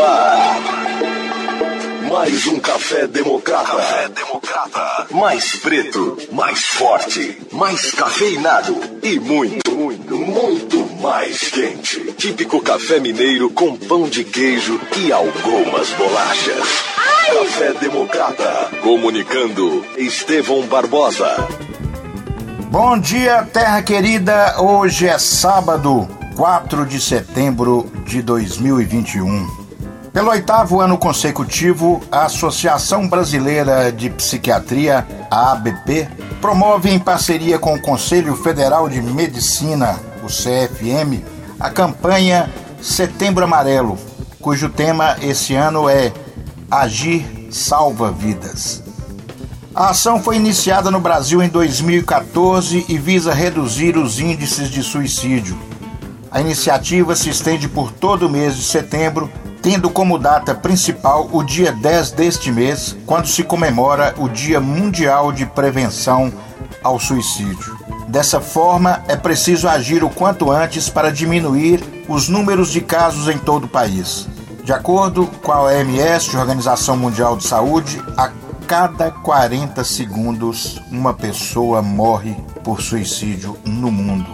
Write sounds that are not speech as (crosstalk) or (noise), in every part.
no ar. Mais um café democrata. Café democrata. Mais preto, mais forte, mais cafeinado e muito, muito, muito mais quente. Típico café mineiro com pão de queijo e algumas bolachas. Ai. Café democrata. Comunicando Estevão Barbosa. Bom dia, terra querida. Hoje é sábado, 4 de setembro de 2021. Pelo oitavo ano consecutivo, a Associação Brasileira de Psiquiatria, a ABP, promove em parceria com o Conselho Federal de Medicina, o CFM, a campanha Setembro Amarelo, cujo tema esse ano é Agir Salva Vidas. A ação foi iniciada no Brasil em 2014 e visa reduzir os índices de suicídio. A iniciativa se estende por todo o mês de setembro tendo como data principal o dia 10 deste mês, quando se comemora o Dia Mundial de Prevenção ao Suicídio. Dessa forma, é preciso agir o quanto antes para diminuir os números de casos em todo o país. De acordo com a OMS, Organização Mundial de Saúde, a cada 40 segundos uma pessoa morre por suicídio no mundo.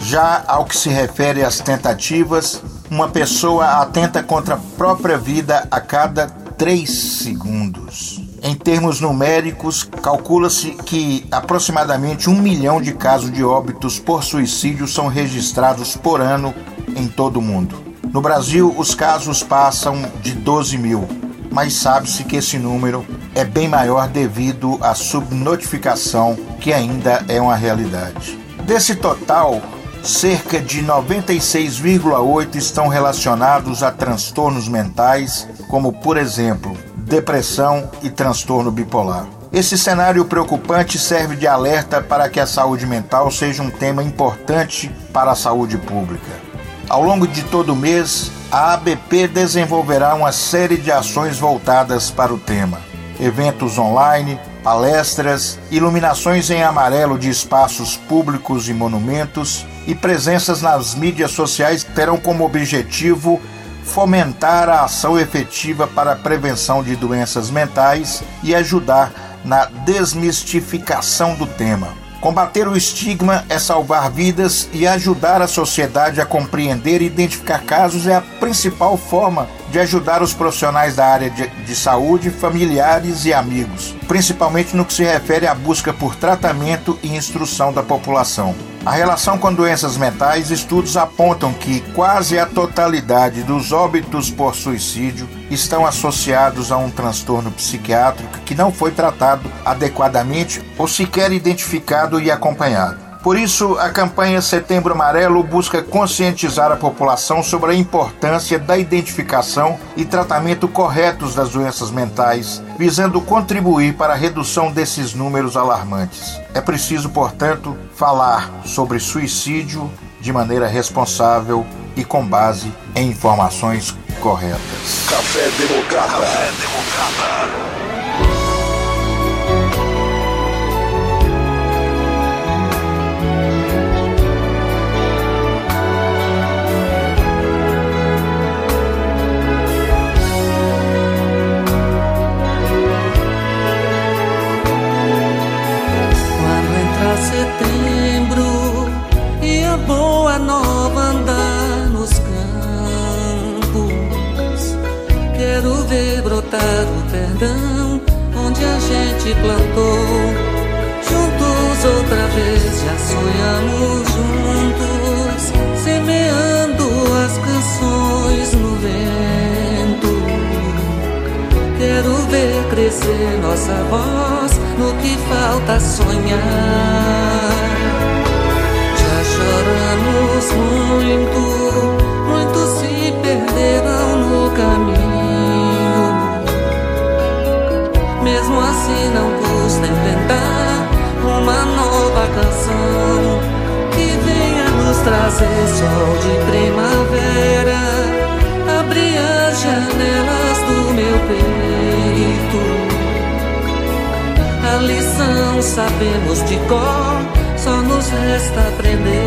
Já ao que se refere às tentativas, uma pessoa atenta contra a própria vida a cada três segundos. Em termos numéricos, calcula-se que aproximadamente um milhão de casos de óbitos por suicídio são registrados por ano em todo o mundo. No Brasil, os casos passam de 12 mil, mas sabe-se que esse número é bem maior devido à subnotificação, que ainda é uma realidade. Desse total, cerca de 96,8 estão relacionados a transtornos mentais, como por exemplo, depressão e transtorno bipolar. Esse cenário preocupante serve de alerta para que a saúde mental seja um tema importante para a saúde pública. Ao longo de todo o mês, a ABP desenvolverá uma série de ações voltadas para o tema. Eventos online, palestras, iluminações em amarelo de espaços públicos e monumentos e presenças nas mídias sociais terão como objetivo fomentar a ação efetiva para a prevenção de doenças mentais e ajudar na desmistificação do tema. Combater o estigma é salvar vidas e ajudar a sociedade a compreender e identificar casos é a principal forma de ajudar os profissionais da área de, de, saúde, familiares e amigos, principalmente no que se refere à busca por tratamento e instrução da população. A relação com doenças mentais, estudos apontam que quase a totalidade dos óbitos por suicídio estão associados a um transtorno psiquiátrico que não foi tratado adequadamente ou sequer identificado e acompanhado. Por isso, a campanha Setembro Amarelo busca conscientizar a população sobre a importância da identificação e tratamento corretos das doenças mentais, visando contribuir para a redução desses números alarmantes. É preciso, portanto, falar sobre suicídio de maneira responsável e com base em informações corretas. Café Democrata. Café Democrata. Plantou. Juntos outra vez já sonhamos juntos, semeando as canções no vento. Quero ver crescer nossa voz no que falta sonhar. Já choramos muito, trazer sol de primavera, abrir as janelas do meu peito. A lição sabemos de cor, só nos resta aprender.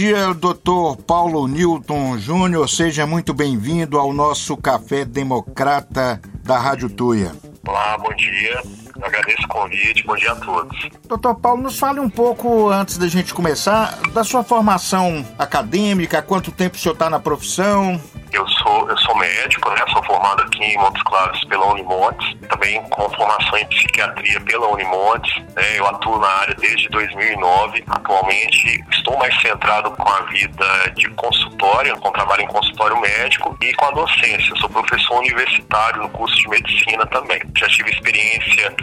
Dia, doutor Paulo Newton Júnior. Seja muito bem-vindo ao nosso Café Democrata da Rádio Tuia. Olá, bom dia. Eu agradeço o convite. Bom dia a todos. Doutor Paulo, nos fale um pouco, antes da gente começar, da sua formação acadêmica, quanto tempo o senhor está na profissão? Eu sou, eu sou médico, né? Sou formado aqui em Montes Claros pela Unimontes, também com formação em psiquiatria pela Unimontes. Né? Eu atuo na área desde 2009. Atualmente estou mais centrado com a vida de consultório, com trabalho em consultório médico e com a docência. Sou professor universitário no curso de medicina também. Já tive experiência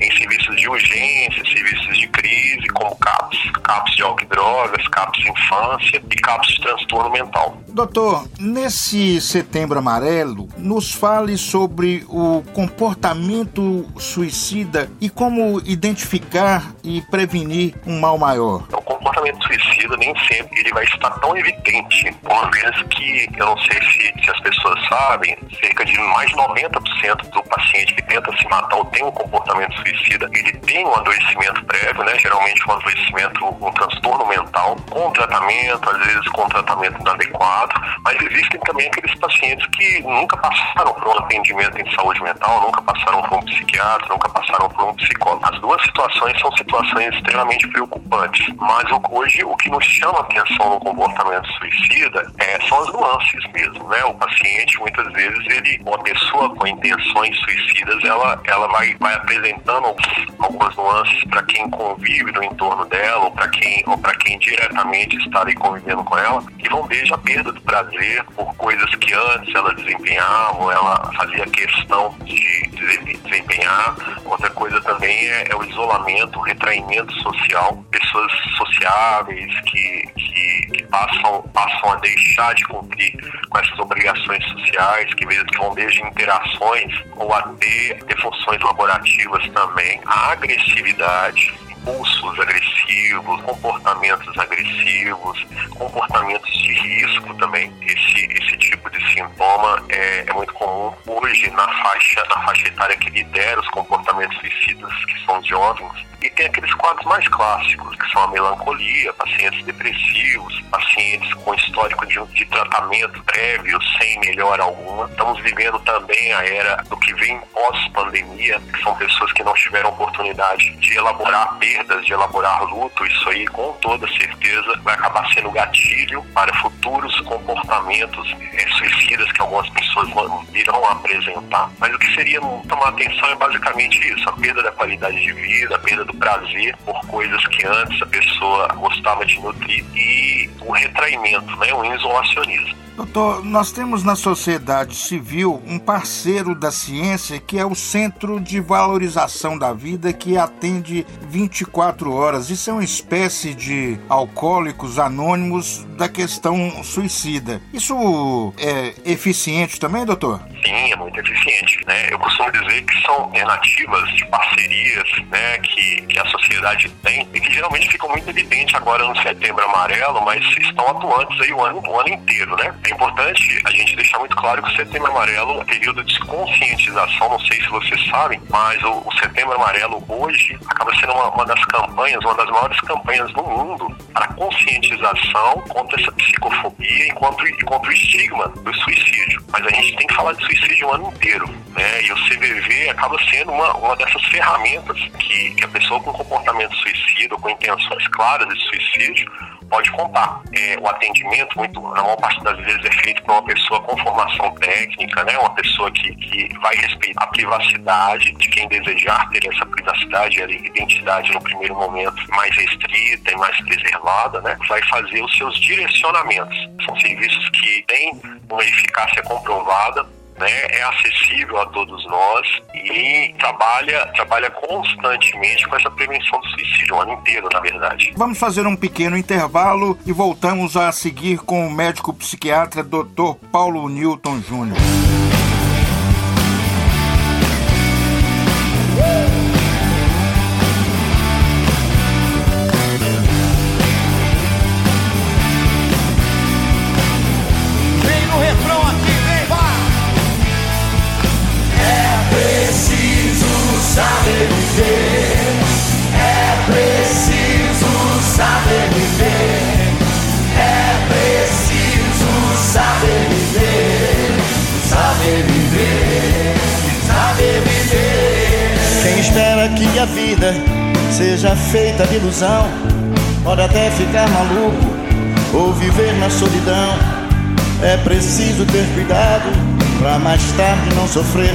em serviços de urgência, serviços de crise, como CAPS, CAPS de álcool e drogas, CAPS infância e CAPS de transtorno mental. Doutor, nesse setembro amarelo, nos fale sobre o comportamento suicida e como identificar e prevenir um mal maior. O comportamento suicida nem sempre ele vai estar tão evidente, uma vez que, eu não sei se, se as pessoas sabem, cerca de mais de 90% do paciente que tenta se matar ou tem um comportamento suicida, ele tem um adoecimento prévio, né? geralmente um adoecimento, um transtorno mental, com tratamento, às vezes com tratamento inadequado mas existem também aqueles pacientes que nunca passaram por um atendimento em saúde mental, nunca passaram por um psiquiatra, nunca passaram por um psicólogo. As duas situações são situações extremamente preocupantes, mas hoje o que nos chama atenção no comportamento suicida é, são as nuances mesmo, né? O paciente, muitas vezes, ele, uma pessoa com intenções suicidas, ela, ela vai, vai apresentando algumas nuances para quem convive no entorno dela, ou para quem, ou quem diretamente está ali convivendo com ela, que vão desde a perda do prazer por coisas que antes ela desempenhava, ela fazia questão de desempenhar. Outra coisa também é, é o isolamento, o retraimento social, pessoas sociáveis que, que, que, passam, passam a deixar de cumprir com essas obrigações sociais, que, que vão desde interações ou até ter funções laborativas também, a agressividade, impulsos agressivos, comportamentos agressivos, comportamentos de risco também. Esse, esse tipo de sintoma é, é muito comum hoje na faixa, na faixa etária que lidera os comportamentos suicidas, que são jovens. E tem aqueles quadros mais clássicos, que são a melancolia, pacientes depressivos, pacientes com histórico de, de tratamento prévio, sem melhora alguma. Estamos vivendo também a era do que vem pós-pandemia, que são pessoas que não tiveram oportunidade de elaborar perdas, de elaborar luto. Isso aí, com toda certeza, vai acabar sendo gatilho para futuros comportamentos é, suicidas que algumas pessoas virão apresentar. Mas o que seria tomar atenção é basicamente isso: a perda da qualidade de vida, a perda do prazer por coisas que antes a pessoa gostava de nutrir e o retraimento, né, o isolacionismo. Doutor, nós temos na sociedade civil um parceiro da ciência que é o Centro de Valorização da Vida, que atende 24 horas. Isso é uma espécie de alcoólicos anônimos da questão suicida. Isso é eficiente também, doutor? Sim, é muito eficiente. Né? Eu costumo dizer que são alternativas de parcerias né, que, que a sociedade tem e que geralmente ficam muito evidentes agora no setembro amarelo, mas estão atuantes aí o ano, o ano inteiro, né? É importante a gente deixar muito claro que o Setembro Amarelo é um período de conscientização, não sei se vocês sabem, mas o, o Setembro Amarelo hoje acaba sendo uma, uma, das campanhas, uma das maiores campanhas no mundo para conscientização contra essa psicofobia e contra, e contra o estigma do suicídio. Mas a gente tem que falar de suicídio o ano inteiro, né? E o CVV acaba sendo uma, uma dessas ferramentas que, que a pessoa com comportamento suicida, com intenções claras de suicídio, pode contar. É, o atendimento, muito, na maior parte das vezes, é feito por uma pessoa com formação técnica, né? uma pessoa que, que vai respeitar a privacidade de quem desejar ter essa privacidade e identidade no primeiro momento mais restrita e mais preservada, né? vai fazer os seus direcionamentos. São serviços que têm uma eficácia comprovada né, é acessível a todos nós e trabalha, trabalha constantemente com essa prevenção do suicídio, o ano inteiro, na verdade. Vamos fazer um pequeno intervalo e voltamos a seguir com o médico psiquiatra Dr. Paulo Newton Júnior. Até ficar maluco ou viver na solidão. É preciso ter cuidado pra mais tarde não sofrer.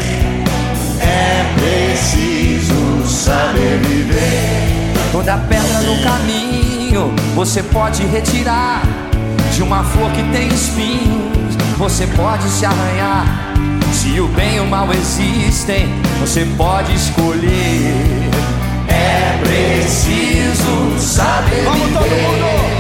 É preciso saber viver. Toda pedra no caminho você pode retirar. De uma flor que tem espinhos, você pode se arranhar. Se o bem e o mal existem, você pode escolher. Preciso saber Vamos todo mundo!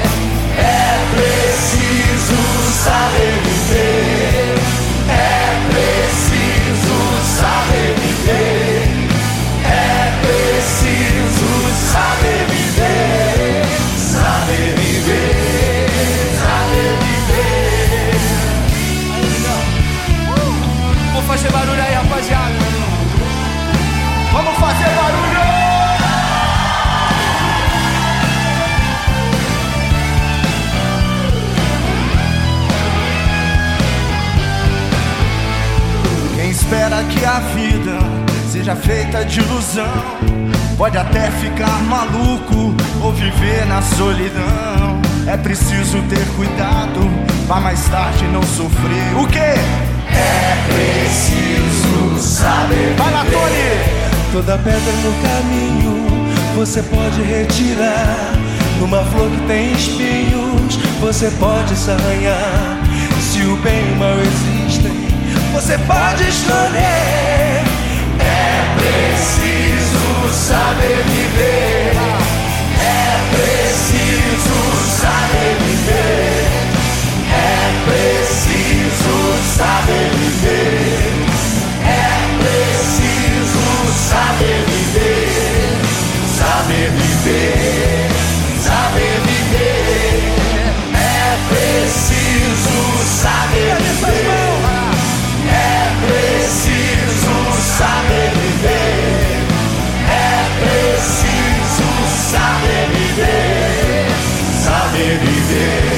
A vida seja feita de ilusão pode até ficar maluco ou viver na solidão. É preciso ter cuidado pra mais tarde não sofrer. O quê? É preciso saber. Vai lá, Tony! Toda pedra no caminho você pode retirar. Numa flor que tem espinhos, você pode se arranhar. Se o bem e o mal existem, você pode escolher. É preciso saber viver. É preciso saber viver. É preciso saber viver. É preciso saber viver. Saber viver. Saber viver. É preciso saber viver. Saber viver.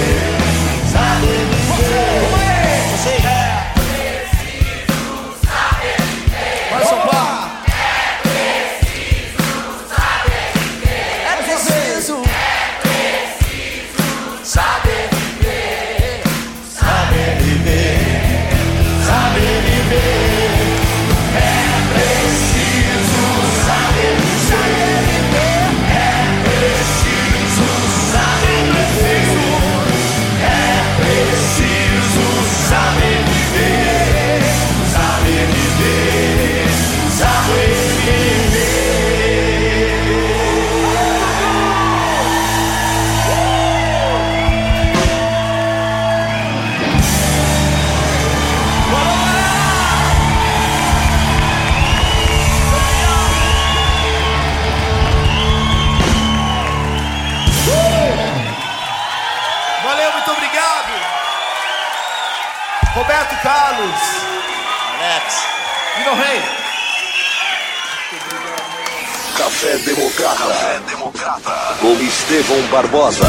Roberto Carlos. Alex. Viva o rei. Café Democrata. Café Democrata. Com Estevão Barbosa.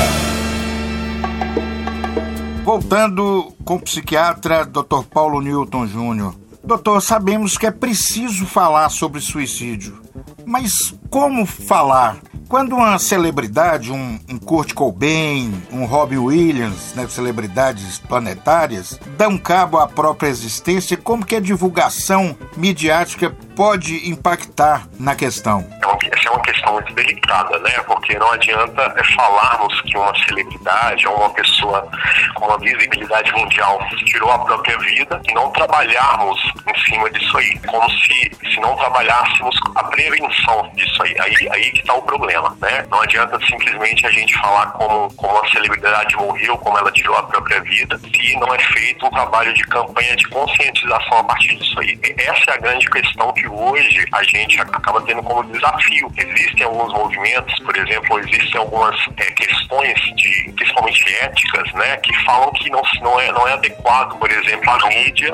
Voltando com o psiquiatra Dr. Paulo Newton Júnior. Doutor, sabemos que é preciso falar sobre suicídio. Mas como falar? Quando uma celebridade, um, um Kurt Cobain, um Robbie Williams, né, celebridades planetárias, dão cabo à própria existência, como que a divulgação midiática pode impactar na questão? É essa é uma questão muito delicada, né? Porque não adianta é, falarmos que uma celebridade ou uma pessoa com uma visibilidade mundial tirou a própria vida e não trabalharmos em cima disso aí. Como se, se não trabalhássemos a prevenção disso aí. Aí, aí que está o problema, né? Não adianta simplesmente a gente falar como, como a celebridade morreu, como ela tirou a própria vida, se não é feito um trabalho de campanha de conscientização a partir disso aí. Essa é a grande questão que hoje a gente acaba tendo como desafio. Existem alguns movimentos, por exemplo, existem algumas é, questões de, principalmente éticas, né, que falam que não, não, é, não é adequado, por exemplo, a mídia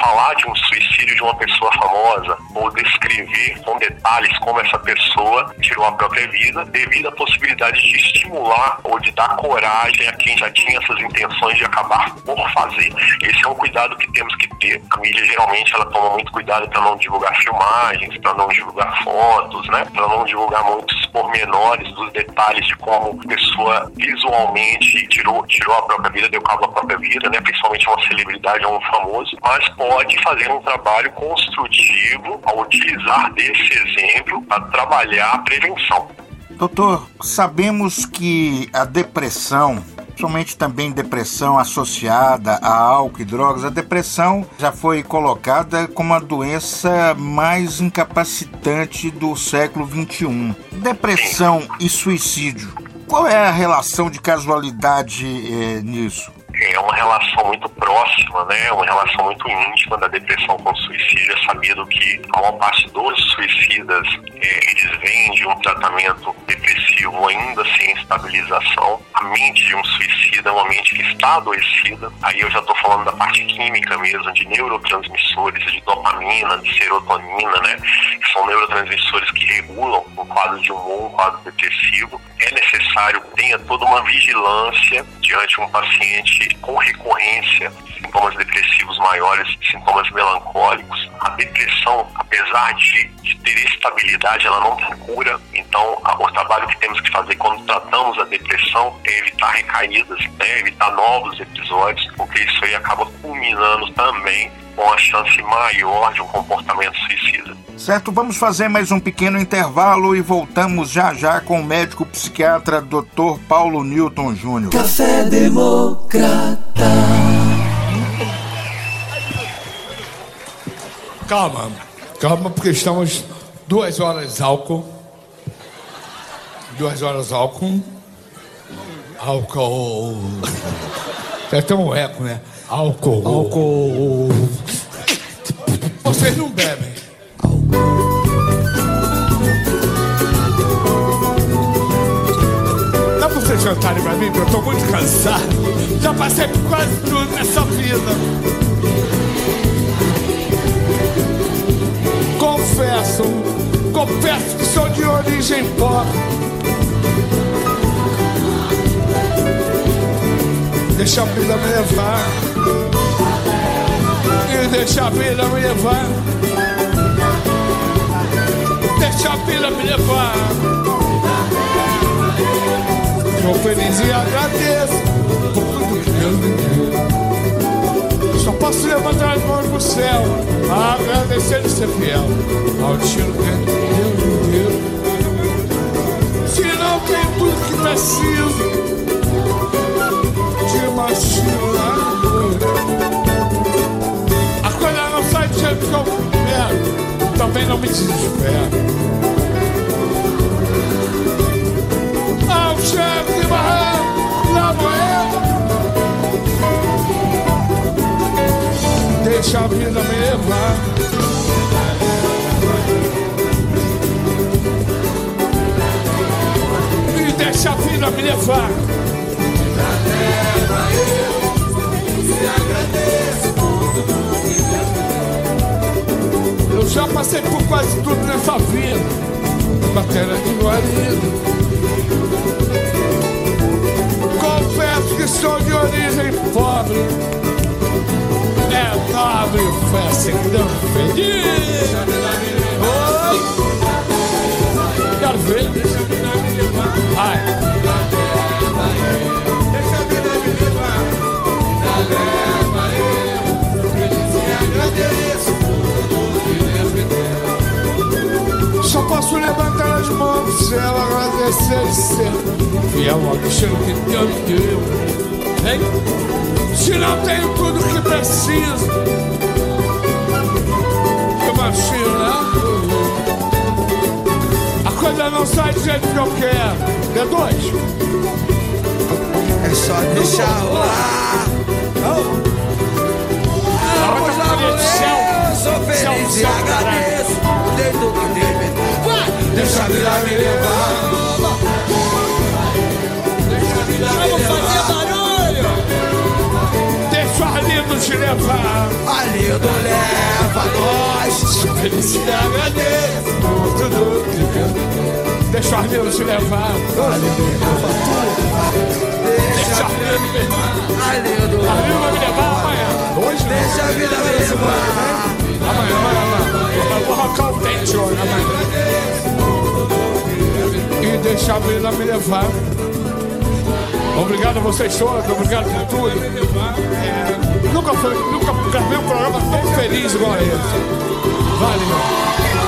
falar de um suicídio de uma pessoa famosa ou descrever com detalhes como essa pessoa tirou a própria vida devido à possibilidade de estimular ou de dar coragem a quem já tinha essas intenções de acabar por fazer. Esse é um cuidado que temos que ter. A mídia geralmente ela toma muito cuidado para não divulgar filmagens, para não divulgar fotos, né, para não divulgar muitos pormenores dos detalhes de como a pessoa visualmente tirou, tirou a própria vida, deu cabo à própria vida, né, principalmente uma celebridade ou um famoso, mas pode fazer um trabalho construtivo ao utilizar desse exemplo para trabalhar a prevenção. Doutor, sabemos que a depressão somente também depressão associada a álcool e drogas. A depressão já foi colocada como a doença mais incapacitante do século XXI. Depressão e suicídio. Qual é a relação de casualidade eh, nisso? É uma relação muito próxima, né? Uma relação muito íntima da depressão com o suicídio. É sabido que a maior parte dos suicidas é, eles vêm de um tratamento depressivo ainda sem estabilização. A mente de um suicida é uma mente que está adoecida. Aí eu já estou falando da parte química mesmo, de neurotransmissores, de dopamina, de serotonina, né? Que são neurotransmissores que regulam o quadro de humor, um quadro depressivo. É necessário que tenha toda uma vigilância diante de um paciente com recorrência, sintomas depressivos maiores, sintomas melancólicos. A depressão, apesar de, de ter estabilidade, ela não tem cura. Então, a, o trabalho que temos que fazer quando tratamos a depressão é evitar recaídas, né, evitar novos episódios, porque isso aí acaba culminando também com a chance maior de um comportamento suicida. Certo, vamos fazer mais um pequeno intervalo e voltamos já já com o médico psiquiatra Dr. Paulo Newton Júnior. Café Democrata. Calma, calma, porque estamos duas horas álcool. Duas horas álcool. Álcool. É tão um eco, né? Álcool. Álcool. Vocês não bebem. Dá pra vocês jantarem pra mim, porque eu tô muito cansado. Já passei por quase tudo nessa vida. Confesso, confesso que sou de origem pobre. Deixa a vida me levar. E deixa a vida me levar. Deixa a vida me levar. Sou feliz e agradeço por tudo que Deus me deu. Só posso levantar as mãos pro céu, agradecer e ser fiel ao destino que Deus me deu. Se não tem tudo que preciso de machinado. A coisa não sai do jeito que eu quero, também não me desespero. Ao chefe de barraco, na moeda, deixa a vida me levar. Deixa a vida me levar. Eu já passei por quase tudo nessa vida, matéria de guarida. Confesso que sou de origem pobre. É nobre, festa tão feliz. Oi! Quero ver. Ai. Só posso levantar as mãos se ela agradecer e ser fiel que Deus me deu. Hein? Se não tenho tudo que preciso, imagina. Né? A coisa não sai do jeito que eu quero. É dois. É só deixar rolar. Vamos lá, eu sou feliz e agradeço. Desde o que teve. Deixa a vida me levar. Deixa a vida me levar. Deixa o Arlindo te levar. Arlindo leva nós. E agradeço. Tudo que Deixa o Arlindo te levar. Deixa o Arlindo me levar. A vida me levar. A vida me levar. Obrigado a vocês todos, obrigado por tudo. Nunca, foi, nunca gravei um programa tão feliz igual esse. Valeu,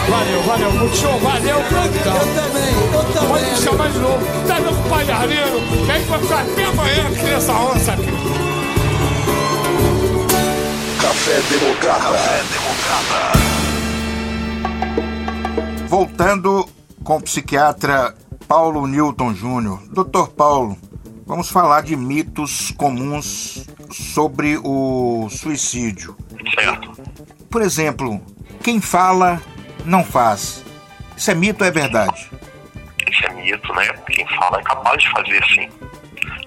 valeu, valeu. Muito show, valeu, grandão. Eu também, eu também. Pode me chamar de novo. Tá dando palhareiro. Que aí vai ficar até amanhã aqui nessa onça aqui. Café Democrata. Café Democrata. Voltando com o psiquiatra Paulo Newton Júnior. Doutor Paulo, vamos falar de mitos comuns sobre o suicídio. Certo. Por exemplo, quem fala não faz. Isso é mito ou é verdade? Isso é mito, né? Quem fala é capaz de fazer sim.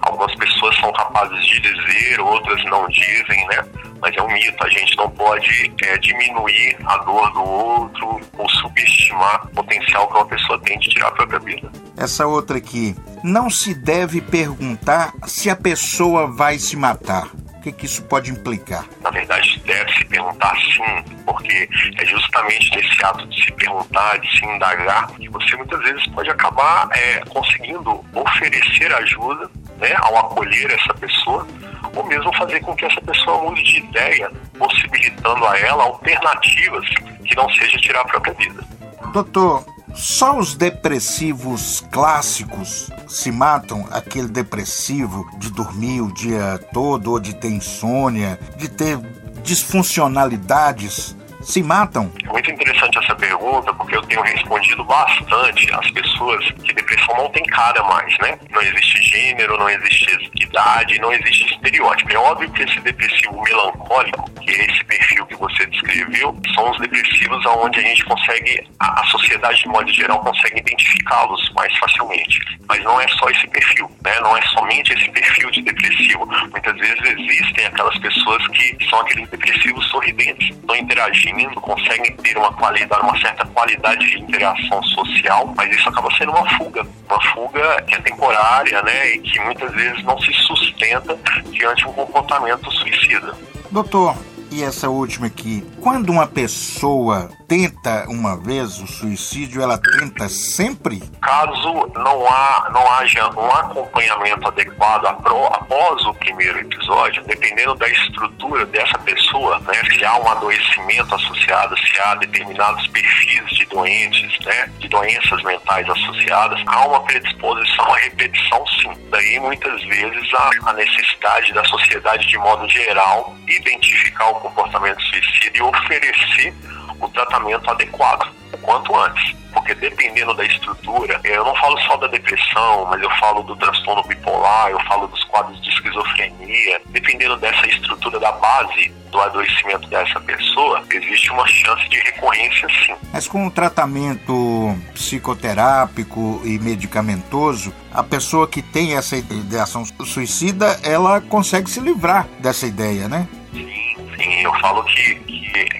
Algumas pessoas são capazes de dizer, outras não dizem, né? Mas é um mito. A gente não pode é, diminuir a dor do outro ou subestimar o potencial que uma pessoa tem de tirar a própria vida. Essa outra aqui. Não se deve perguntar se a pessoa vai se matar. O que, que isso pode implicar? Na verdade, deve se perguntar sim, porque é justamente nesse ato de se perguntar, de se indagar, que você muitas vezes pode acabar é, conseguindo oferecer ajuda né, ao acolher essa pessoa, ou mesmo fazer com que essa pessoa mude de ideia, possibilitando a ela alternativas que não seja tirar a própria vida. Doutor, só os depressivos clássicos se matam? Aquele depressivo de dormir o dia todo, ou de ter insônia, de ter disfuncionalidades, se matam? É muito interessante essa pergunta, porque eu tenho respondido bastante às pessoas que depressão não tem cara mais, né? Não existe gênero, não existe idade, não existe estereótipo. É óbvio que esse depressivo melancólico, que é esse perfil que você descreveu, são os depressivos onde a gente consegue, a, a sociedade de modo geral consegue identificá-los mais facilmente. Mas não é só esse perfil, né? Não é somente esse perfil de depressivo. Muitas vezes existem aquelas pessoas que são aqueles depressivos sorridentes, estão interagindo, conseguem ter uma qualidade, uma certa qualidade de interação social, mas isso acaba sendo uma fuga, uma fuga que é temporária, né? E que muitas vezes não se sustenta diante de um comportamento suicida. Doutor, e essa última aqui. Quando uma pessoa tenta uma vez o suicídio, ela tenta sempre? Caso não, há, não haja um acompanhamento adequado após o primeiro episódio, dependendo da estrutura dessa pessoa, né, se há um adoecimento associado, se há determinados perfis de doentes, né, de doenças mentais associadas, há uma predisposição à repetição sim. Daí muitas vezes a, a necessidade da sociedade de modo geral identificar o comportamento suicida e oferecer o tratamento adequado o quanto antes. Porque dependendo da estrutura, eu não falo só da depressão, mas eu falo do transtorno bipolar, eu falo dos quadros de esquizofrenia. Dependendo dessa estrutura da base do adoecimento dessa pessoa, existe uma chance de recorrência sim. Mas com o tratamento psicoterápico e medicamentoso, a pessoa que tem essa ideação suicida, ela consegue se livrar dessa ideia, né? Sim, sim. Eu falo que,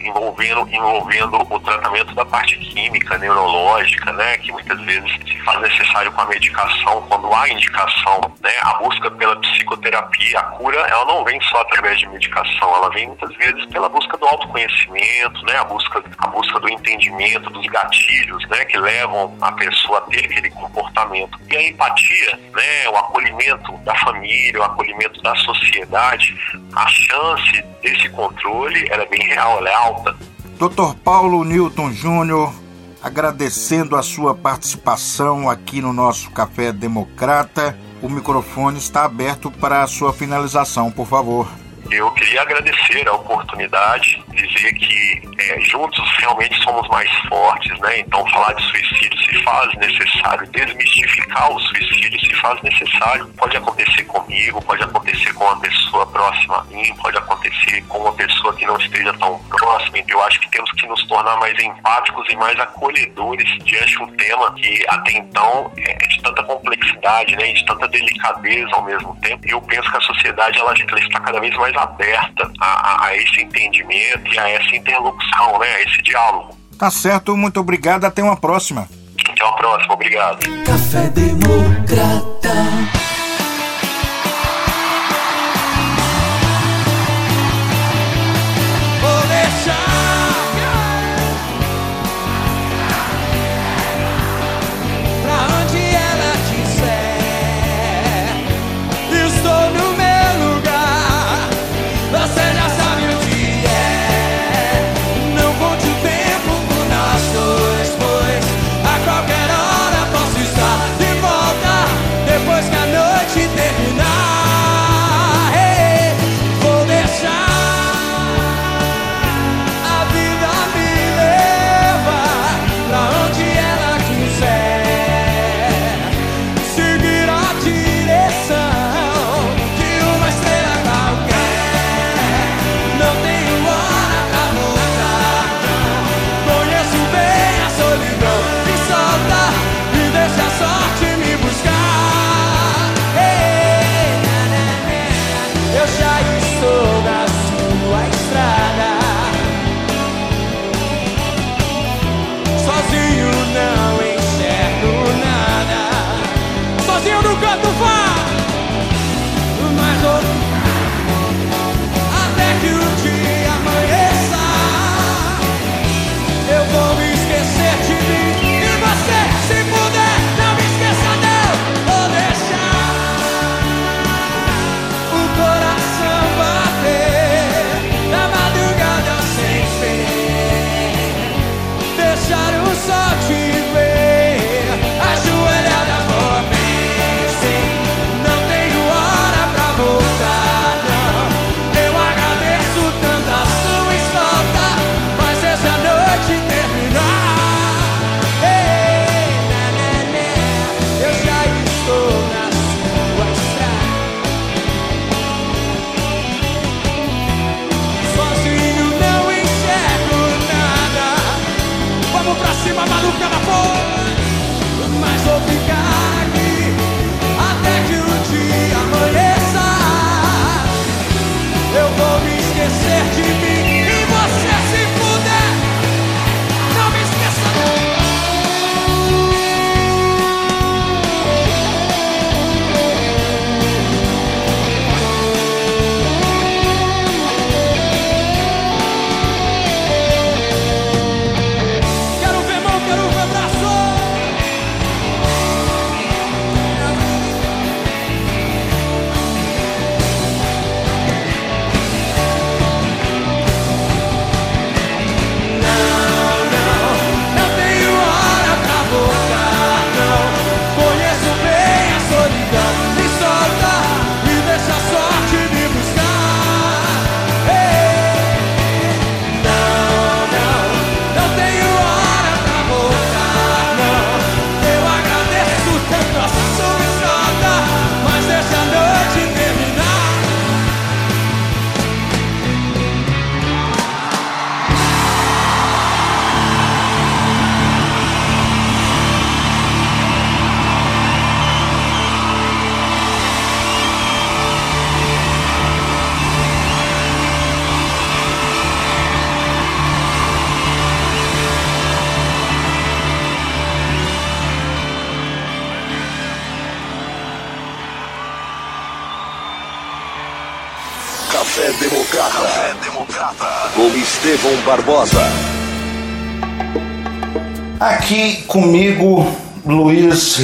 envolvendo, envolvendo o tratamento da parte química, neurológica, né, que muitas vezes se faz necessário com a medicação, quando há indicação, né, a busca pela psicoterapia, a cura, ela não vem só através de medicação, ela vem muitas vezes pela busca do autoconhecimento, né, a busca, a busca do entendimento dos gatilhos, né, que levam a pessoa a ter aquele comportamento. E a empatia, né, o acolhimento da família, o acolhimento da sociedade, a chance desse controle, ela é bem real, ela é alta. Dr. Paulo Newton Júnior, agradecendo a sua participação aqui no nosso Café Democrata. O microfone está aberto para a sua finalização, por favor. Eu queria agradecer a oportunidade, dizer que é, juntos realmente somos mais fortes, né? Então falar de suicídio se faz necessário, desmistificar o suicídio se faz necessário. Pode acontecer comigo, pode acontecer com uma pessoa próxima a mim, pode acontecer com uma pessoa que não esteja tão próxima. Eu acho que temos que nos tornar mais empáticos e mais acolhedores diante de um tema que até então é de tanta complexidade, né? De tanta delicadeza ao mesmo tempo. Eu penso que a sociedade ela, ela está cada vez mais aberta a, a, esse entendimento e a essa interlocução, né, a esse diálogo. Tá certo, muito obrigado, até uma próxima. Até uma próxima, obrigado. Café Democrata.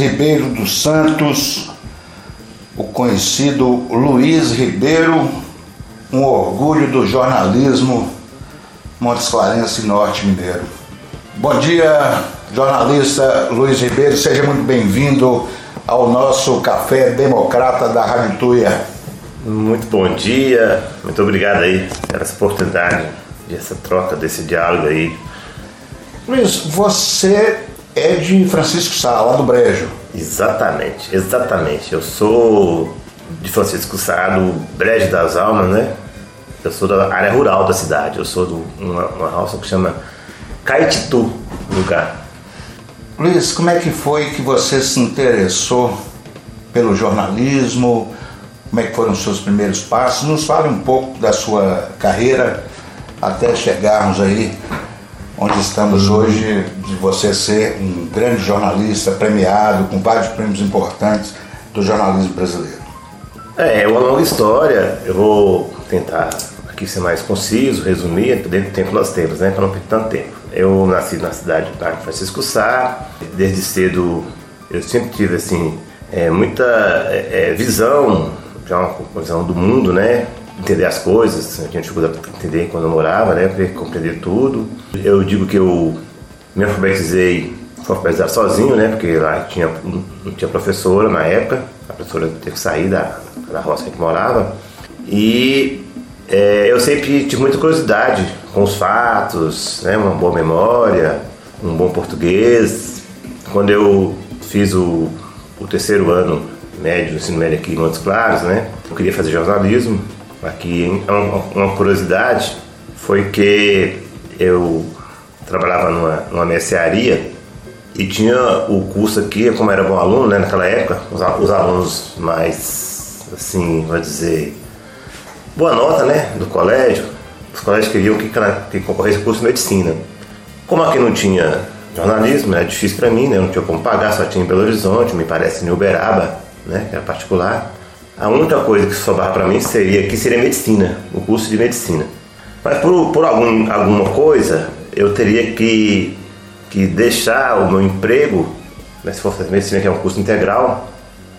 Ribeiro dos Santos, o conhecido Luiz Ribeiro, um orgulho do jornalismo Montes Clarence Norte Mineiro. Bom dia, jornalista Luiz Ribeiro, seja muito bem-vindo ao nosso Café Democrata da Rádio Tuia. Muito bom dia, muito obrigado aí pela essa oportunidade, dessa troca, desse diálogo aí. Luiz, você é de Francisco Sá, lá do Brejo. Exatamente, exatamente. Eu sou de Francisco Sá, do Brejo das Almas, né? Eu sou da área rural da cidade, eu sou de uma, uma roça que chama Caetitu, lugar. Luiz, como é que foi que você se interessou pelo jornalismo? Como é que foram os seus primeiros passos? Nos fale um pouco da sua carreira até chegarmos aí onde estamos hoje, de você ser um grande jornalista premiado com vários prêmios importantes do jornalismo brasileiro. É, é uma longa história. Eu vou tentar aqui ser mais conciso, resumir dentro do tempo nós temos, né? Para não perder tanto tempo. Eu nasci na cidade de Francisco Sá, desde cedo eu sempre tive assim é, muita é, é visão, já uma visão do mundo, né? Entender as coisas, eu tinha dificuldade para entender quando eu morava, né? Para compreender tudo. Eu digo que eu me alfabetizei, fui alfabetizar sozinho, né? Porque lá tinha, não tinha professora na época, a professora teve que sair da, da roça que a gente morava. E é, eu sempre tive muita curiosidade com os fatos, né, uma boa memória, um bom português. Quando eu fiz o, o terceiro ano médio, ensino médio aqui em Montes Claros, né, eu queria fazer jornalismo. Aqui, uma, curiosidade foi que eu trabalhava numa, numa mercearia e tinha o curso aqui, como era bom aluno né, naquela época, os, os alunos mais, assim, vou dizer, boa nota, né, do colégio. Os colégios queriam que, que concorresse curso de medicina. Como aqui não tinha jornalismo, era difícil para mim, né, não tinha como pagar, só tinha em Belo Horizonte, me parece em Uberaba, né, que era particular. A única coisa que sobrava para mim seria que seria medicina, o curso de medicina. Mas por, por algum, alguma coisa, eu teria que, que deixar o meu emprego, né, se fosse medicina, que é um curso integral,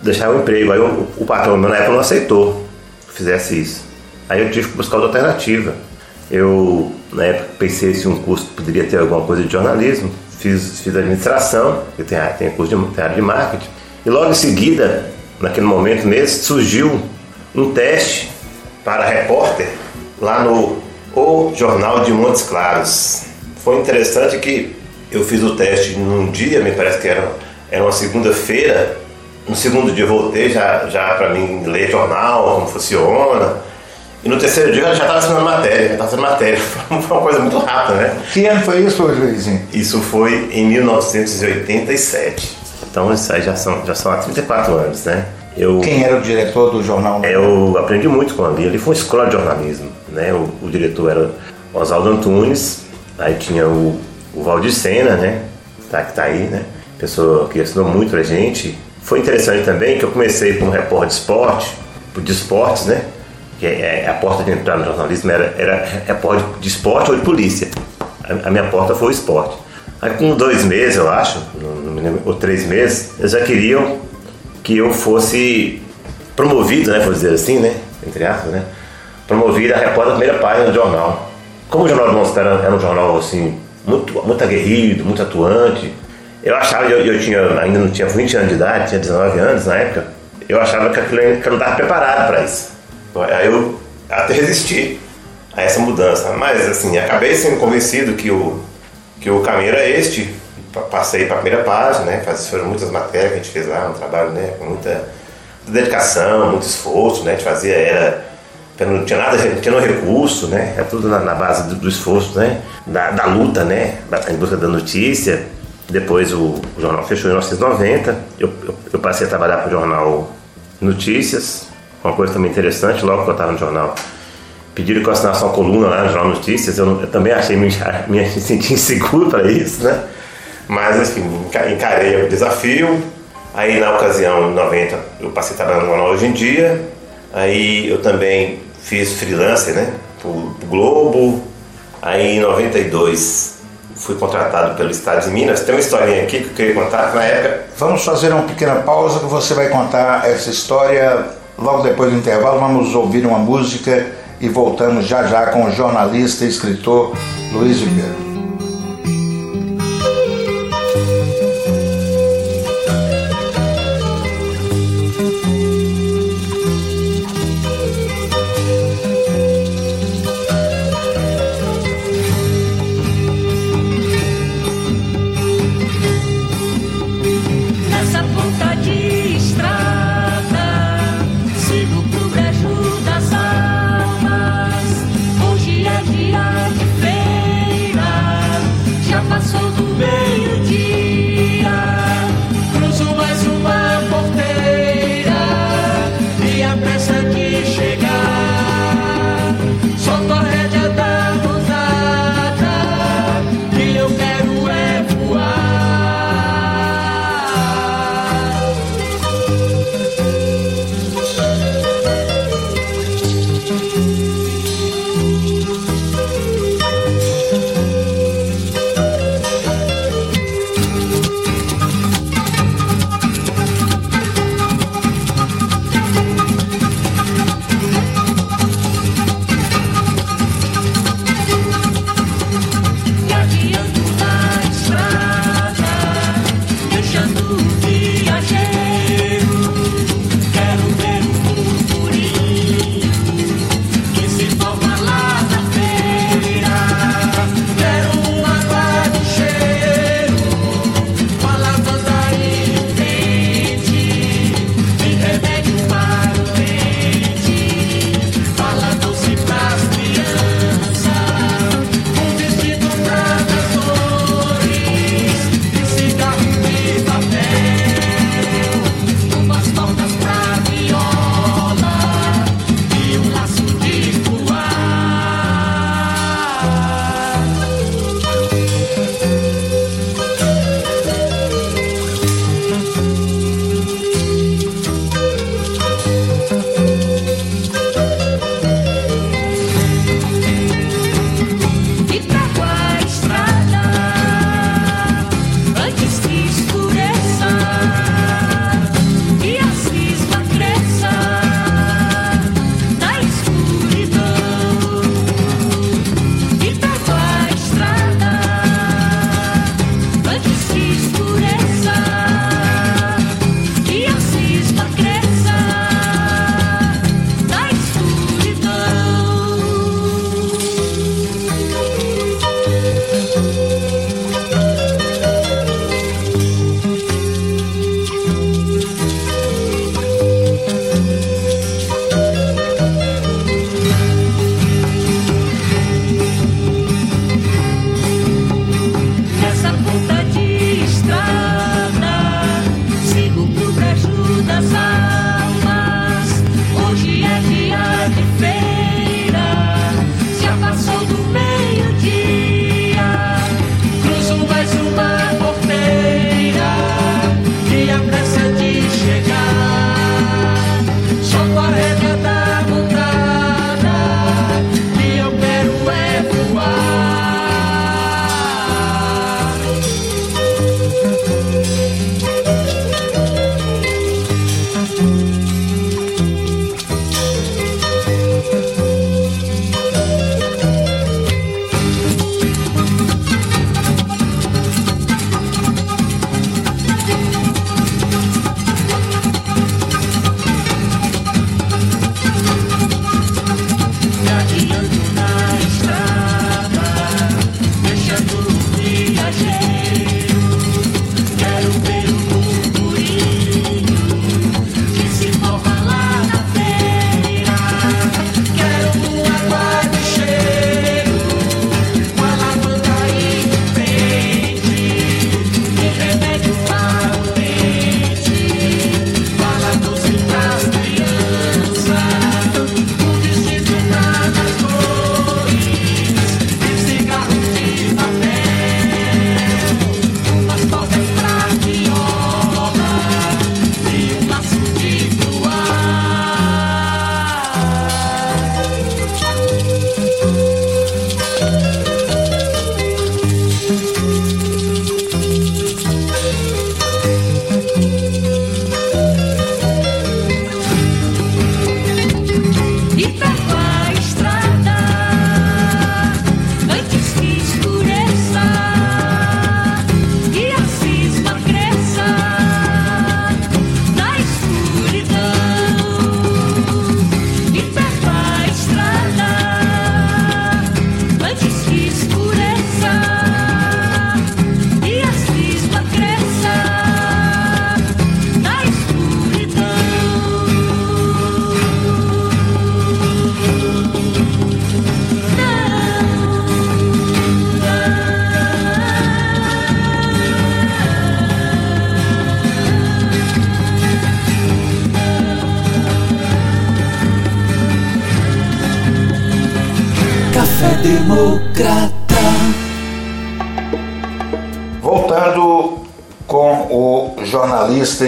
deixar o emprego. Aí o, o patrão meu na época não aceitou que fizesse isso. Aí eu tive que buscar outra alternativa. Eu, na época, pensei se um curso poderia ter alguma coisa de jornalismo. Fiz, fiz administração, que tem, tem curso de, tem área de marketing. E logo em seguida, naquele momento mesmo, surgiu um teste para repórter lá no O Jornal de Montes Claros. Foi interessante que eu fiz o teste num dia, me parece que era, era uma segunda-feira. No segundo dia eu voltei já, já para mim ler jornal, como funciona e no terceiro dia ela já estava assinando matéria, estava assinando matéria. (laughs) Foi uma coisa muito rápida, né? Que ano foi isso, Luizinho? Isso foi em 1987. Então isso aí já são, já são há 34 anos, né? Eu, Quem era o diretor do jornal? Eu aprendi muito com ele. Ele foi uma escola de jornalismo, né? O, o diretor era Oswaldo Antunes, aí tinha o, o Valdir Sena, né? Tá, que tá aí, né? Pessoa que ensinou muito pra gente. Foi interessante também que eu comecei como repórter de esporte, de esportes, né? que é, é, a porta de entrar no jornalismo era, era a porta de esporte ou de polícia. A, a, minha porta foi o esporte. Aí com dois meses, eu acho, não me lembro, ou três meses, eles já queriam que eu fosse promovido, né, vou dizer assim, né, entre aspas, né, promovido a repórter da primeira página do jornal. Como o Jornal do Monstro era, um jornal, assim, muito, muito aguerrido, muito atuante, eu achava, eu, eu tinha, ainda não tinha 20 anos de idade, tinha 19 anos na época, eu achava que, aquilo, que eu não estava preparado para isso. Aí eu até resisti a essa mudança, mas assim, acabei sendo convencido que o, que o caminho era este. Passei para a primeira página, né? foram muitas matérias que a gente fez lá, um trabalho né? com muita dedicação, muito esforço, né? A gente fazia, era. Não tinha nada, não tinha no recurso, né? É tudo na, na base do, do, esforço, né? Da, da luta, né? Em busca da notícia. Depois o, o jornal fechou em 1990. Eu, eu, eu passei a trabalhar para o jornal Notícias, uma coisa também interessante, logo que eu estava no jornal, pediram que eu assinasse uma coluna lá no Jornal Notícias, eu, não, eu também achei, me, (laughs) me senti inseguro para isso, né? Mas, enfim, encarei o desafio. Aí, na ocasião, em 90, eu passei trabalhando no jornal Hoje em Dia. Aí, eu também fiz freelancer, né? Pro Globo. Aí, em 92, fui contratado pelo Estado de Minas. Tem uma historinha aqui que eu queria contar na época. Vamos fazer uma pequena pausa que você vai contar essa história Logo depois do intervalo, vamos ouvir uma música e voltamos já já com o jornalista e escritor Luiz Ribeiro.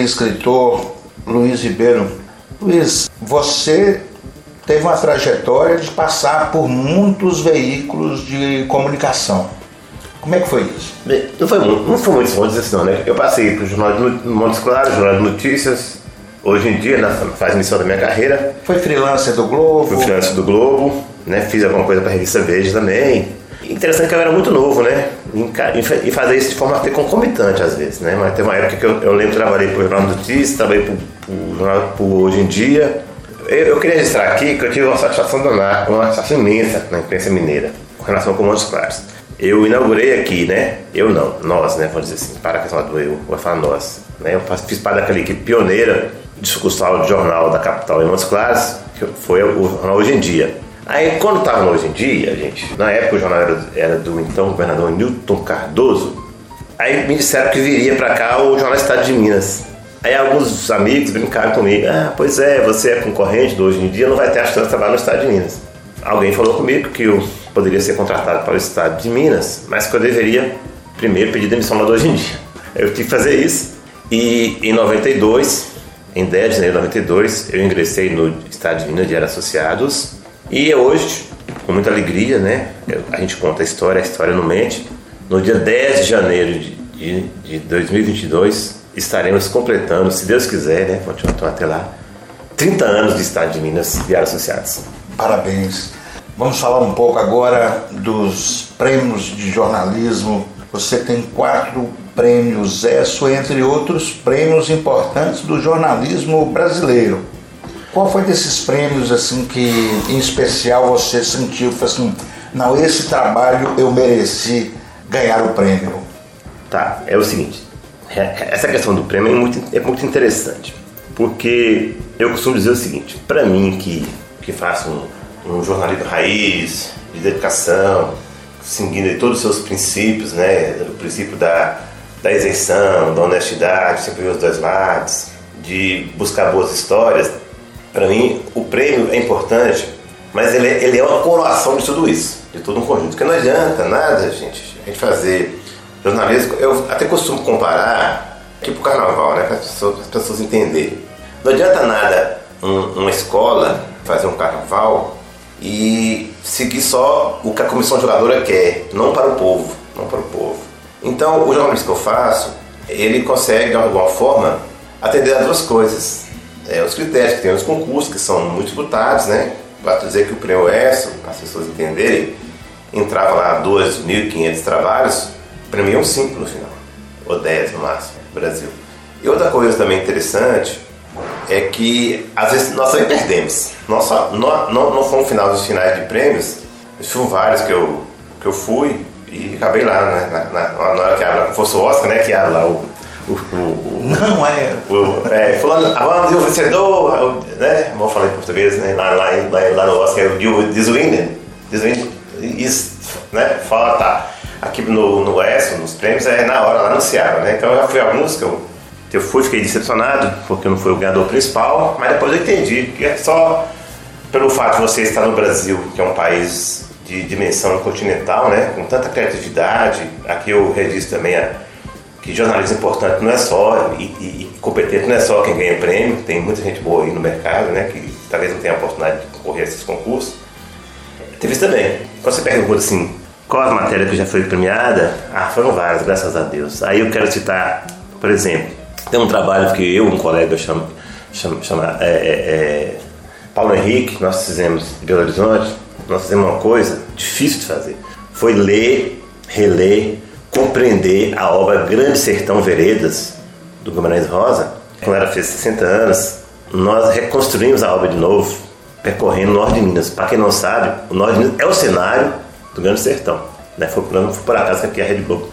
E escritor Luiz Ribeiro. Luiz, você teve uma trajetória de passar por muitos veículos de comunicação. Como é que foi isso? Bem, não foi, não foi muito, vamos dizer não, né? Eu passei para o Jornal de Montes Claros, Jornal de Notícias, hoje em dia, na fase inicial da minha carreira. Foi freelancer do Globo? Fui freelancer do Globo, né? Fiz alguma coisa para a revista Veja também. Interessante que eu era muito novo, né? E fazer isso de forma até concomitante às vezes, né? Mas tem uma época que eu, eu lembro que trabalhei para o Jornal Notícias, trabalhei para o Hoje em Dia. Eu, eu, queria registrar aqui que eu tive uma satisfação danada, uma satisfação imensa na imprensa mineira com relação com Montes Claros. Eu inaugurei aqui, né? Eu não, nós, né? Vamos dizer assim, para a questão do eu, vou falar nós. Né? Eu fiz parte daquela equipe pioneira de sucursal de jornal da capital em Montes Claros, que foi o jornal Hoje em Dia. Aí, quando estava no Hoje em Dia, gente, na época o jornal era, era do então governador Newton Cardoso, aí me disseram que viria para cá o Jornal Estado de Minas. Aí alguns amigos brincaram comigo, ah, pois é, você é concorrente do Hoje em Dia, não vai ter a chance de trabalhar no Estado de Minas. Alguém falou comigo que eu poderia ser contratado para o Estado de Minas, mas que eu deveria primeiro pedir demissão lá do Hoje em Dia. Eu tive que fazer isso e em 92, em 10 de janeiro de 92, eu ingressei no Estado de Minas de Associados e hoje, com muita alegria, né? A gente conta a história, a história não mente. No dia 10 de janeiro de, de, de 2022, estaremos completando, se Deus quiser, né? Continuando até lá, 30 anos de Estado de Minas Diário Associados. Parabéns. Vamos falar um pouco agora dos prêmios de jornalismo. Você tem quatro prêmios ESSO, entre outros prêmios importantes do jornalismo brasileiro. Qual foi desses prêmios assim que, em especial, você sentiu, foi assim, não, esse trabalho eu mereci ganhar o prêmio? Tá, é o seguinte, é, essa questão do prêmio é muito, é muito interessante, porque eu costumo dizer o seguinte, para mim que, que faço um, um jornalismo raiz, de dedicação, seguindo todos os seus princípios, né, o princípio da, da isenção, da honestidade, sempre os dois lados, de buscar boas histórias, para mim, o prêmio é importante, mas ele, é, ele é uma coroação de tudo isso. de todo um conjunto. Porque não adianta nada, gente, a gente fazer jornalismo. Eu até costumo comparar aqui pro carnaval, né? Para as pessoas, as pessoas entenderem. Não adianta nada um, uma escola fazer um carnaval e seguir só o que a comissão jogadora quer, não para o povo, não para o povo. Então, o jornalismo que eu faço, ele consegue de alguma forma atender a duas coisas. É, os critérios que tem nos concursos, que são muito disputados, né? Basta dizer que o prêmio ESSO, para as pessoas entenderem, entrava lá 2.500 trabalhos, premiam 5 no final, ou 10 no máximo, no Brasil. E outra coisa também interessante é que às vezes nós também perdemos. Nossa, não, não, não foi um final dos finais de prêmios, foram vários que eu, que eu fui e acabei lá, né? Na, na, na hora que abre, fosse o Oscar, né? Que abre lá o. o, o não é. O, é, fulano, a o vencedor, né? Vamos falar em português, né? Lá, lá, lá, lá no Oscar, o Winner, isso, né? Fala, tá. Aqui no, no ESO, nos prêmios, é na hora, lá anunciaram, né? Então já fui a música, eu eu fui, fiquei decepcionado, porque não foi o ganhador principal, mas depois eu entendi que é só pelo fato de você estar no Brasil, que é um país de dimensão continental, né, com tanta criatividade, aqui eu registro também a, que jornalismo importante não é só, e, e, e, competente não é só quem ganha prêmio, tem muita gente boa aí no mercado, né, que talvez não tenha a oportunidade de concorrer a esses concursos. Teve isso também. Quando você pergunta assim, qual a matéria que já foi premiada? Ah, foram várias, graças a Deus. Aí eu quero citar, por exemplo, tem um trabalho que eu, um colega, chama, chama, chama é, é, é, Paulo Henrique, nós fizemos em Belo Horizonte, nós fizemos uma coisa difícil de fazer. Foi ler, reler, compreender a obra Grande Sertão Veredas, do Guimarães Rosa. Quando ela fez 60 anos, nós reconstruímos a obra de novo, percorrendo o norte de Minas. Para quem não sabe, o norte de Minas é o cenário do Grande Sertão. Né? Foi, foi por acaso que a Rede Globo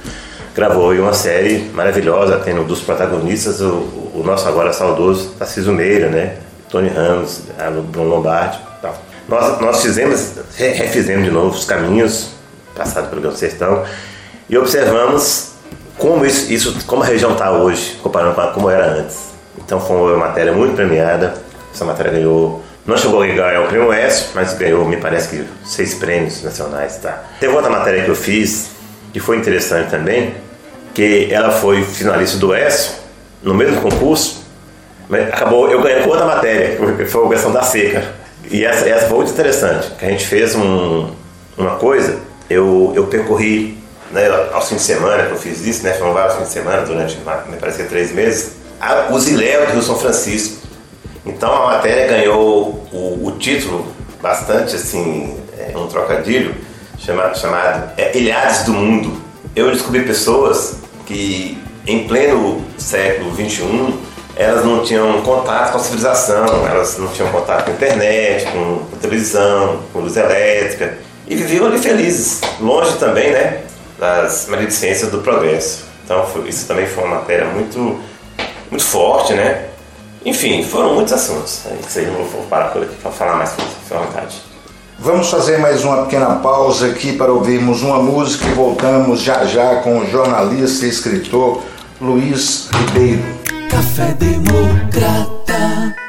gravou uma série maravilhosa, tendo dos protagonistas o, o nosso agora saudoso Tarcísio Meira, né? Tony Ramos, Bruno Lombardi. Tal. Nós, nós fizemos, refizemos de novo os caminhos passados pelo Grande Sertão e observamos como isso, isso como a região está hoje, comparando com como era antes. Então foi uma matéria muito premiada. Essa matéria ganhou, não chegou a ganhar o prêmio S, mas ganhou, me parece que seis prêmios nacionais, tá? Teve outra matéria que eu fiz que foi interessante também, que ela foi finalista do ESO, no mesmo concurso, mas acabou eu ganhando outra matéria, que (laughs) foi a questão da seca. E essa, essa foi muito interessante, que a gente fez um, uma coisa, eu, eu percorri né, fins de semana que eu fiz isso, né, foram vários fins de semana durante, me parece três meses, a, os Iléus do Rio São Francisco. Então a matéria ganhou o, o título bastante assim, é, um trocadilho, chamado, chamado é, do Mundo. Eu descobri pessoas que em pleno século XXI elas não tinham contato com a civilização, elas não tinham contato com a internet, com televisão, com luz elétrica e viviam ali felizes, longe também, né, das maledicências do progresso. Então foi, isso também foi uma matéria muito, muito forte, né? Enfim, foram muitos assuntos. Isso aí eu não vou parar por aqui para falar mais, fica à vontade. Vamos fazer mais uma pequena pausa aqui para ouvirmos uma música e voltamos já já com o jornalista e escritor Luiz Ribeiro. Café Democrata.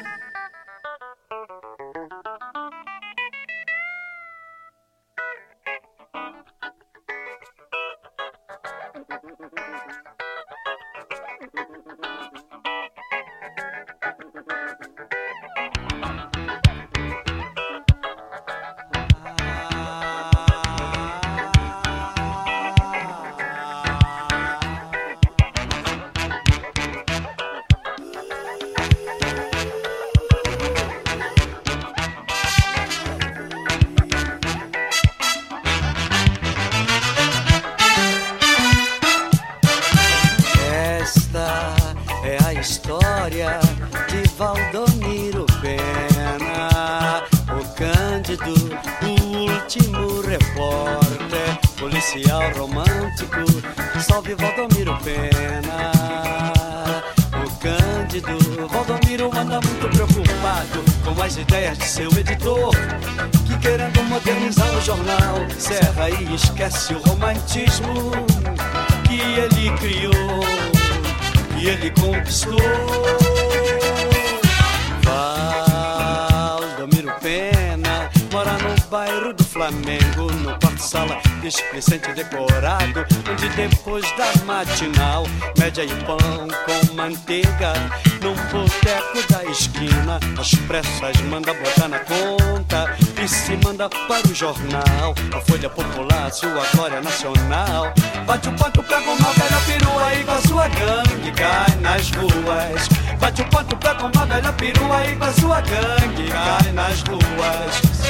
Matinal, média e pão com manteiga, num boteco da esquina, as pressas manda botar na conta e se manda para o jornal, a Folha Popular, sua glória nacional. Bate o ponto, pega uma velha perua e com a sua gangue cai nas ruas. Bate o ponto, pega uma velha perua e com a sua gangue cai nas ruas.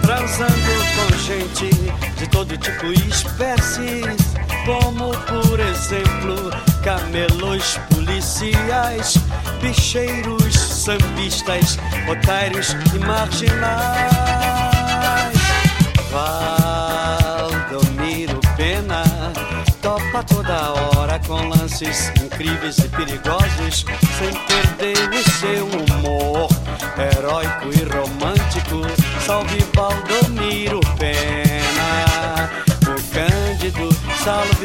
Transando com gente de todo tipo e espécies, como por exemplo camelos policiais, bicheiros, sambistas, otários e marginais. Valdomiro Pena topa toda hora com lances incríveis e perigosos, sem perder o seu humor heróico e romântico. Salve Valdomiro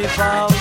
Salve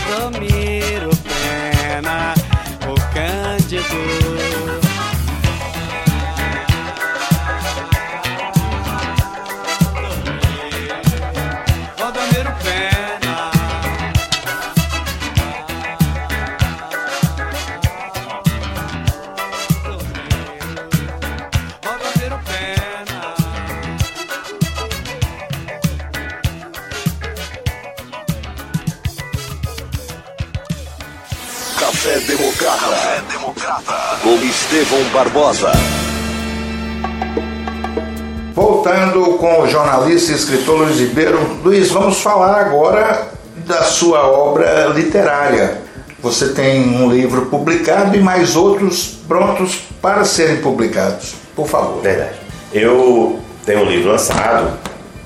Voltando com o jornalista e escritor Luiz Ribeiro. Luiz, vamos falar agora da sua obra literária. Você tem um livro publicado e mais outros prontos para serem publicados. Por favor. Verdade. Eu tenho um livro lançado,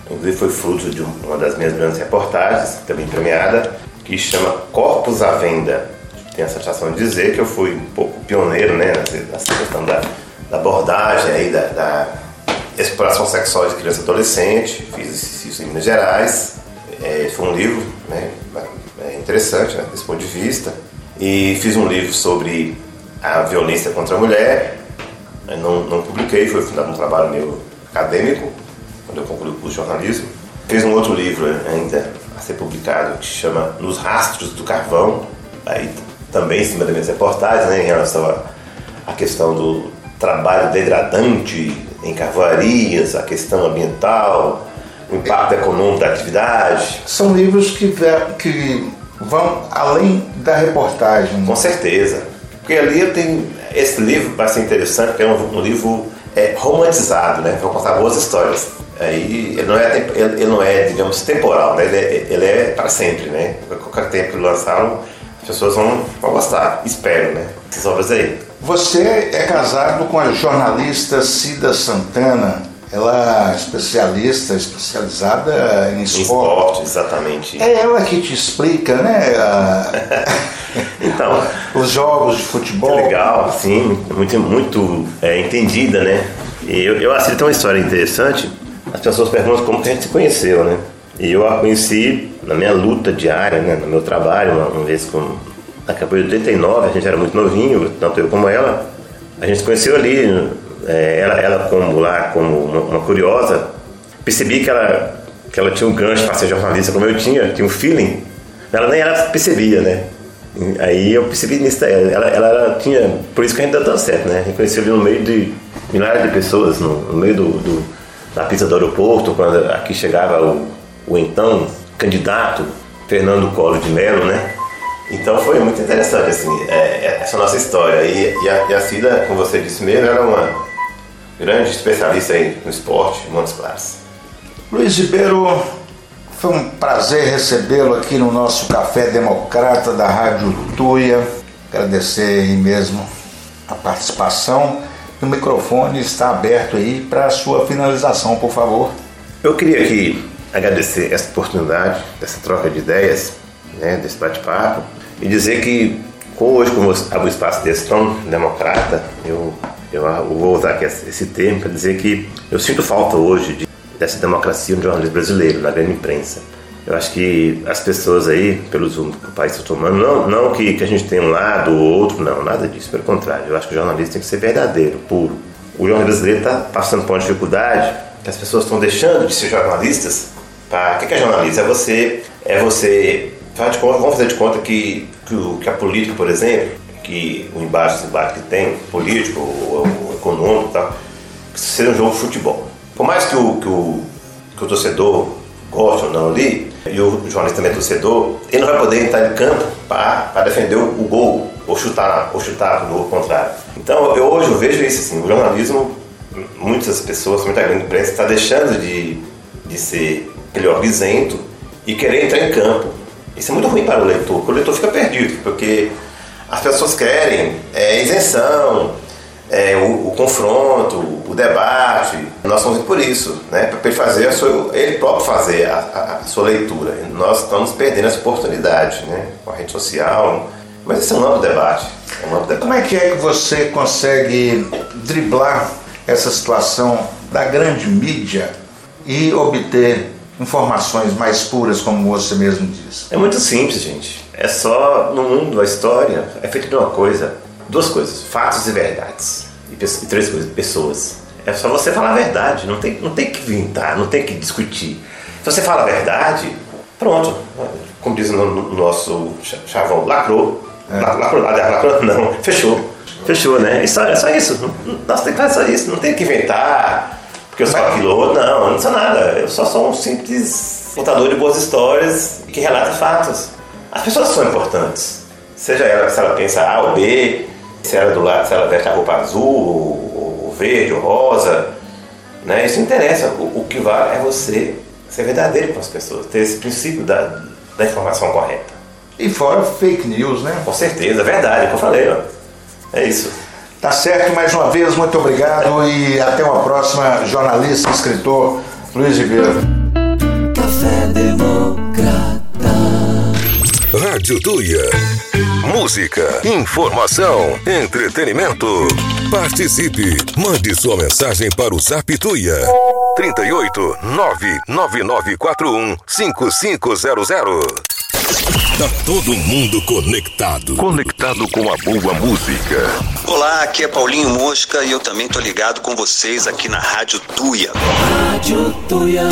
inclusive foi fruto de uma das minhas grandes reportagens, também premiada, que chama Corpos à Venda. Tenho a satisfação de dizer que eu fui um pouco pioneiro né, nessa questão da, da abordagem aí, da, da exploração sexual de criança e adolescente. Fiz isso em Minas Gerais. É, foi um livro né, é interessante né, desse ponto de vista. E fiz um livro sobre a violência contra a mulher. Não, não publiquei, foi fundado um trabalho meu acadêmico, quando eu concluí o curso de jornalismo. Fiz um outro livro ainda a ser publicado que se chama Nos Rastros do Carvão, aí também em cima das minhas reportagens, né, em relação à questão do trabalho degradante em carvoarias, a questão ambiental, o impacto econômico da atividade. São livros que, que vão além da reportagem. Com certeza. Porque ali eu tenho. Esse livro vai ser interessante, porque é um, um livro é, romantizado, né? Vou contar boas histórias. Aí ele não é, ele não é digamos, temporal, né? Ele é, ele é para sempre, né? Qualquer tempo que lançaram, as pessoas vão, vão gostar. Espero, né? Essas obras aí. Você é casado com a jornalista Cida Santana. Ela é especialista, especializada em esporte. esporte, exatamente. É ela que te explica, né? a- (laughs) Então, (laughs) os jogos de futebol. legal, sim, muito, muito é, entendida, né? E eu, eu que tem uma história interessante. As pessoas perguntam como que a gente se conheceu, né? E eu a conheci na minha luta diária, né? No meu trabalho, uma, uma vez com. Acabou em 89, a gente era muito novinho, tanto eu como ela. A gente se conheceu ali, é, ela, ela como lá, como uma, uma curiosa, percebi que ela, que ela tinha um gancho para ser jornalista como eu tinha, tinha um feeling. Ela nem ela percebia, né? Aí eu percebi nisso. Ela, ela, ela tinha. Por isso que a gente deu tão certo, né? A gente conheceu ali no meio de milhares de pessoas, no, no meio do, do- da pista do aeroporto, quando aqui chegava o, o então candidato Fernando Collor de Mello, né? Então foi muito interessante, assim, é, é, essa nossa história. E, e, a, e a Cida, como você disse mesmo, era uma grande especialista aí no esporte, em Montes Claros. Luiz Ribeiro, foi um prazer recebê-lo aqui no nosso Café Democrata da Rádio Tuia. Agradecer aí mesmo a participação. O microfone está aberto aí para a sua finalização, por favor. Eu queria aqui agradecer essa oportunidade, dessa troca de ideias, né, desse bate-papo, e dizer que hoje, como abre um espaço desse tão democrata, eu, eu vou usar aqui esse termo para dizer que eu sinto falta hoje de, dessa democracia no jornalismo brasileiro, na grande imprensa. Eu acho que as pessoas aí, pelos rumos que o país está tomando, não, não que, que a gente tem um lado ou outro, não, nada disso, pelo contrário. Eu acho que o jornalista tem que ser verdadeiro, puro. O jornalismo brasileiro está passando por uma dificuldade que as pessoas estão deixando de ser jornalistas Pra, o que é jornalismo? É você, é você faz de conta, vamos fazer de conta que, que, o, que a política, por exemplo, que o embate, embate que tem, político, ou, ou econômico e tal, seja um jogo de futebol. Por mais que o, que o, que o torcedor goste ou não ali, e o jornalista também é torcedor, ele não vai poder entrar em campo para defender o, o, gol ou chutar, ou chutar no contrário. Então eu, hoje eu vejo isso assim, o jornalismo, muitas pessoas, muita grande imprensa está deixando de, de ser aquele isento e querer entrar em campo. Isso é muito ruim para o leitor, porque o leitor fica perdido, porque as pessoas querem é, isenção, é, o, o, confronto, o debate. Nós estamos por isso, né? para ele fazer sua, ele próprio fazer a, a, a, sua leitura. Nós estamos perdendo essa oportunidade, né? com a rede social. Mas esse é um novo debate. É um novo debate. Como é que é que você consegue driblar essa situação da grande mídia e obter informações mais puras, como você mesmo diz? É muito simples, gente. É só no mundo, a história é feita de uma coisa, duas coisas: fatos e verdades. E, e três coisas: pessoas. É só você falar a verdade, não tem, não tem que inventar, não tem que discutir. Se você fala a verdade, pronto. Como diz no, nosso chavão, lacrou. É. Lacrou, lacrou, não, fechou. Fechou, né? Isso, é só isso. Nós temos que fazer só isso. Não tem que inventar, porque eu sou aquilo. Não, eu não sou nada. Eu só sou um simples contador de boas histórias que relata fatos. As pessoas são importantes. Seja ela, se ela pensa A ou B, se ela, do lado, se ela veste a roupa azul, ou, ou verde, ou rosa. Né? Isso não interessa. O, o, que vale é você ser verdadeiro com as pessoas, ter esse princípio da, da informação correta. E fora fake news, né? Com certeza, é verdade, é o que eu falei. Ó. É isso. Tá certo, mais uma vez, muito obrigado e até uma próxima, jornalista, escritor Luiz Ribeiro. Café Democrata. Rádio Tuia. Música, informação, entretenimento. Participe. Mande sua mensagem para o Zap Tuia. 38 99941 5500. Tá todo mundo conectado. Conectado com a boa música. Olá, aqui é Paulinho Mosca e eu também tô ligado com vocês aqui na Rádio Tuia. Rádio Tuia.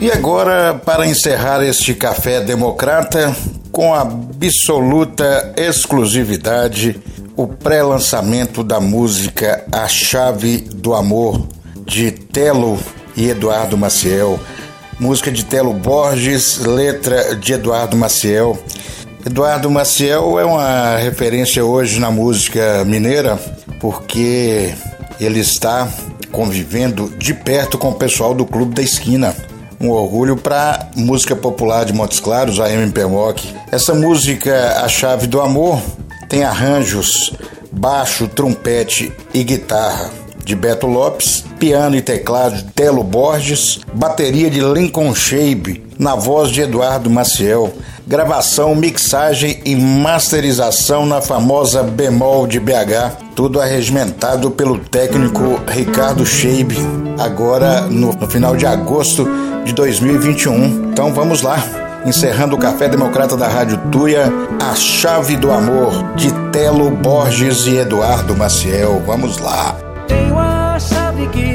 E agora, para encerrar este café democrata, com absoluta exclusividade, o pré-lançamento da música A Chave do Amor, de Telo e Eduardo Maciel. Música de Telo Borges, letra de Eduardo Maciel. Eduardo Maciel é uma referência hoje na música mineira, porque ele está convivendo de perto com o pessoal do Clube da Esquina um orgulho para música popular de Montes Claros, a MP Mock. Essa música, A Chave do Amor, tem arranjos baixo, trompete e guitarra de Beto Lopes, piano e teclado de Telo Borges, bateria de Lincoln Shape, na voz de Eduardo Maciel, gravação, mixagem e masterização na famosa Bemol de BH, tudo arregimentado pelo técnico Ricardo Shape, agora no, no final de agosto de 2021. Então vamos lá. Encerrando o Café Democrata da Rádio Tuia, A Chave do Amor, de Telo Borges e Eduardo Maciel. Vamos lá. Tenho a chave que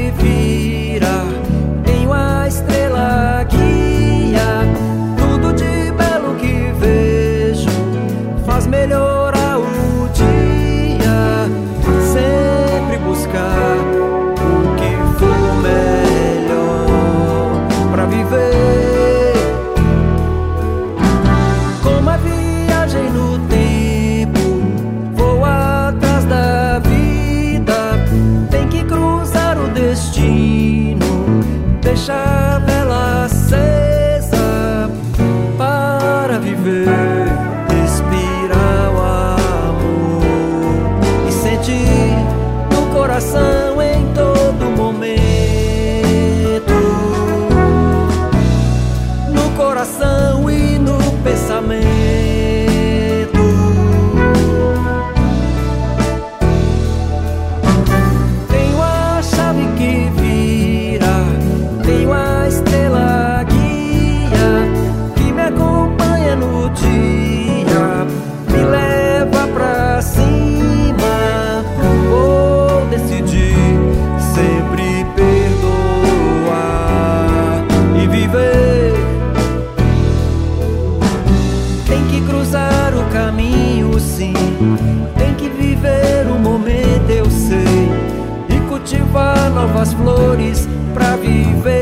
novas flores para viver.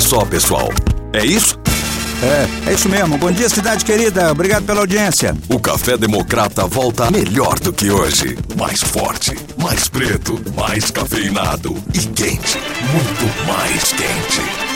só, pessoal. É isso? É, é isso mesmo. Bom dia, cidade querida. Obrigado pela audiência. O Café Democrata volta melhor do que hoje. Mais forte, mais preto, mais cafeinado e quente. Muito mais quente.